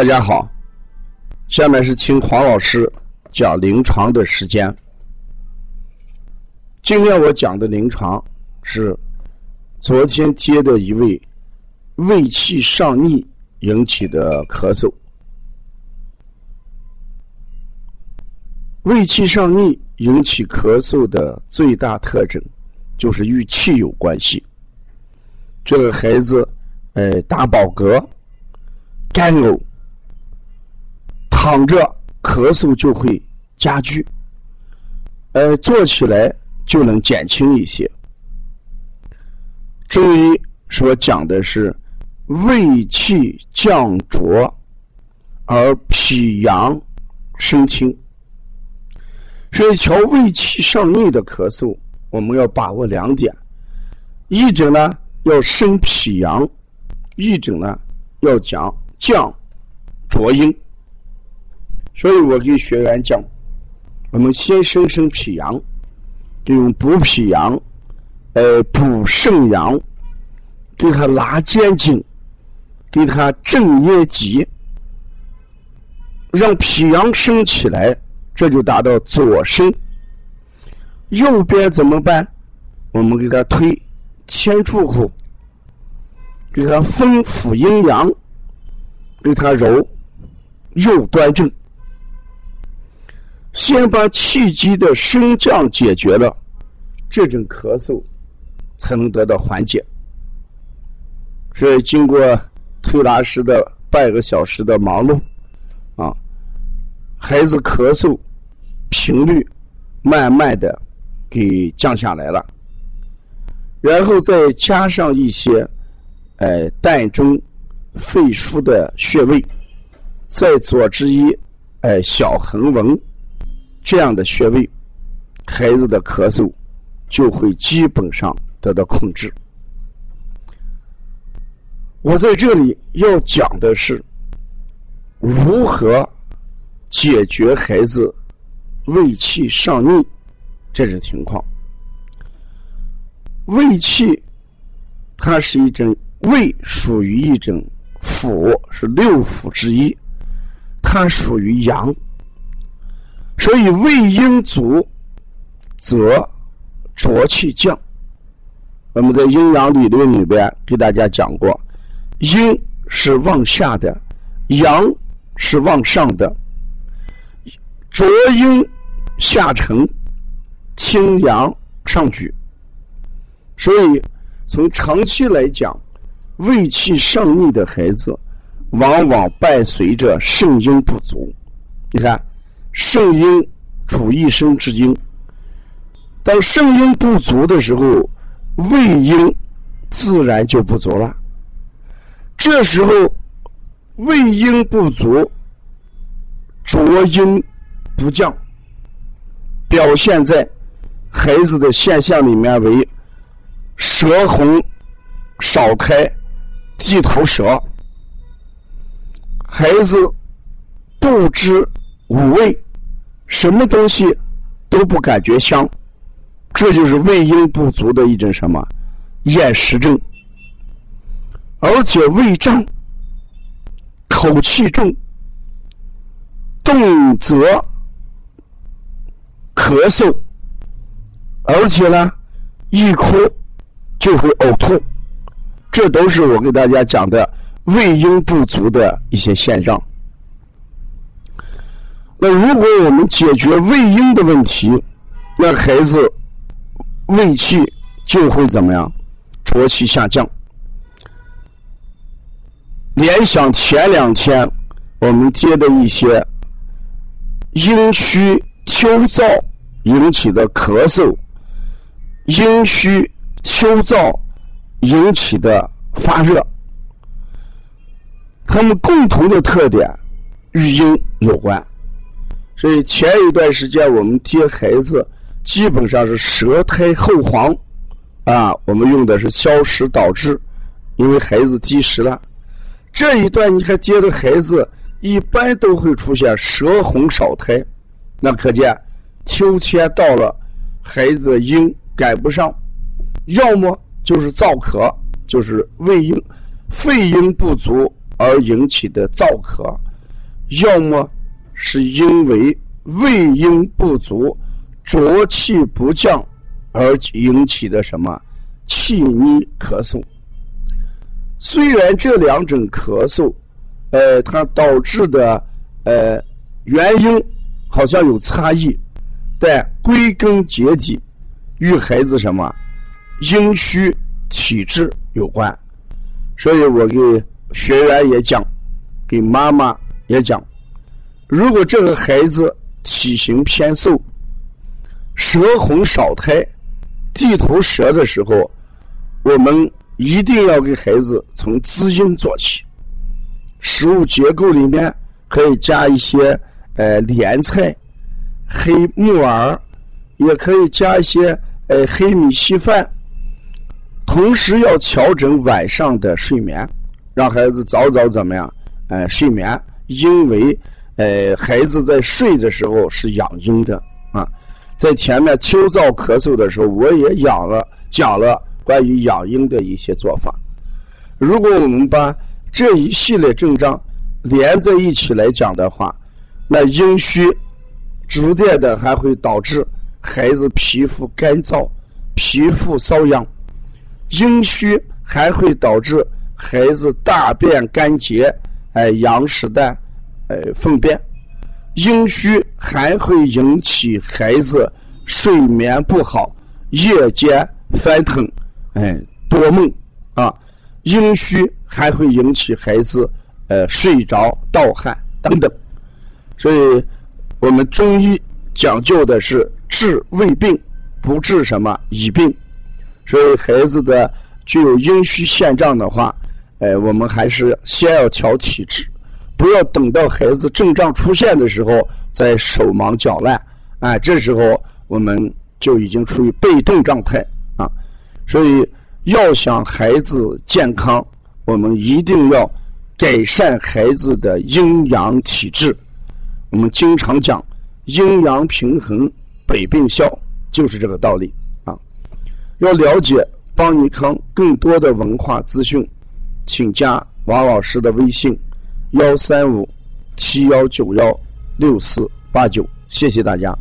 大家好，下面是听黄老师讲临床的时间。今天我讲的临床是昨天接的一位胃气上逆引起的咳嗽。胃气上逆引起咳嗽的最大特征就是与气有关系。这个孩子，呃，打饱嗝、干呕。躺着咳嗽就会加剧，呃，坐起来就能减轻一些。中医所讲的是胃气降浊而脾阳升清，所以调胃气上逆的咳嗽，我们要把握两点：一者呢要升脾阳，一者呢要讲降浊阴。所以我给学员讲，我们先升升脾阳，就用补脾阳，呃，补肾阳，给他拉肩颈，给他正捏脊，让脾阳升起来，这就达到左升。右边怎么办？我们给他推前出户，给他分辅阴阳，给他揉右端正。先把气机的升降解决了，这种咳嗽才能得到缓解。所以，经过推拿师的半个小时的忙碌，啊，孩子咳嗽频率慢慢的给降下来了。然后再加上一些，呃，膻中、肺腧的穴位，再佐之一，哎，小横纹。这样的穴位，孩子的咳嗽就会基本上得到控制。我在这里要讲的是如何解决孩子胃气上逆这种情况。胃气，它是一种胃，属于一种腑，是六腑之一，它属于阳。所以胃阴足，则浊气降。我们在阴阳理论里边给大家讲过，阴是往下的，阳是往上的。浊阴下沉，清阳上举。所以从长期来讲，胃气上逆的孩子，往往伴随着肾阴不足。你看。肾阴主一生之阴，当肾阴不足的时候，胃阴自然就不足了。这时候胃阴不足，浊阴不降，表现在孩子的现象里面为舌红少苔、地头舌，孩子不知。五味，什么东西都不感觉香，这就是胃阴不足的一种什么厌食症，而且胃胀、口气重、动则咳嗽，而且呢，一哭就会呕吐，这都是我给大家讲的胃阴不足的一些现象。那如果我们解决胃阴的问题，那孩子胃气就会怎么样？浊气下降。联想前两天我们接的一些阴虚秋燥引起的咳嗽，阴虚秋燥引起的发热，他们共同的特点与阴有关。所以前一段时间我们接孩子，基本上是舌苔厚黄，啊，我们用的是消食导滞，因为孩子积食了。这一段你还接的孩子，一般都会出现舌红少苔，那可见秋天到了，孩子的阴赶不上，要么就是燥咳，就是胃阴、肺阴不足，而引起的燥咳，要么是因为胃阴不足、浊气不降而引起的什么气逆咳嗽。虽然这两种咳嗽，呃，它导致的呃原因好像有差异，但归根结底与孩子什么阴虚体质有关。所以我给学员也讲，给妈妈也讲，如果这个孩子体型偏瘦，舌红少苔，地头舌的时候，我们一定要给孩子从滋阴做起。食物结构里面可以加一些呃莲菜、黑木耳，也可以加一些呃黑米稀饭。同时要调整晚上的睡眠，让孩子早早怎么样？哎，睡眠，因为，呃，孩子在睡的时候是养阴的啊。在前面秋燥咳嗽的时候，我也养了讲了关于养阴的一些做法。如果我们把这一系列症状连在一起来讲的话，那阴虚逐渐的还会导致孩子皮肤干燥、皮肤瘙痒。阴虚还会导致孩子大便干结，哎，羊屎蛋，呃，粪便。阴虚还会引起孩子睡眠不好，夜间翻腾，哎，多梦啊。阴虚还会引起孩子，呃，睡着盗汗等等。所以，我们中医讲究的是治胃病，不治什么乙病。所以孩子的具有阴虚现状的话，哎，我们还是先要调体质，不要等到孩子症状出现的时候再手忙脚乱，哎，这时候我们就已经处于被动状态啊。所以要想孩子健康，我们一定要改善孩子的阴阳体质。我们经常讲阴阳平衡，百病消，就是这个道理啊。要了解邦尼康更多的文化资讯，请加王老师的微信：幺三五七幺九幺六四八九。谢谢大家。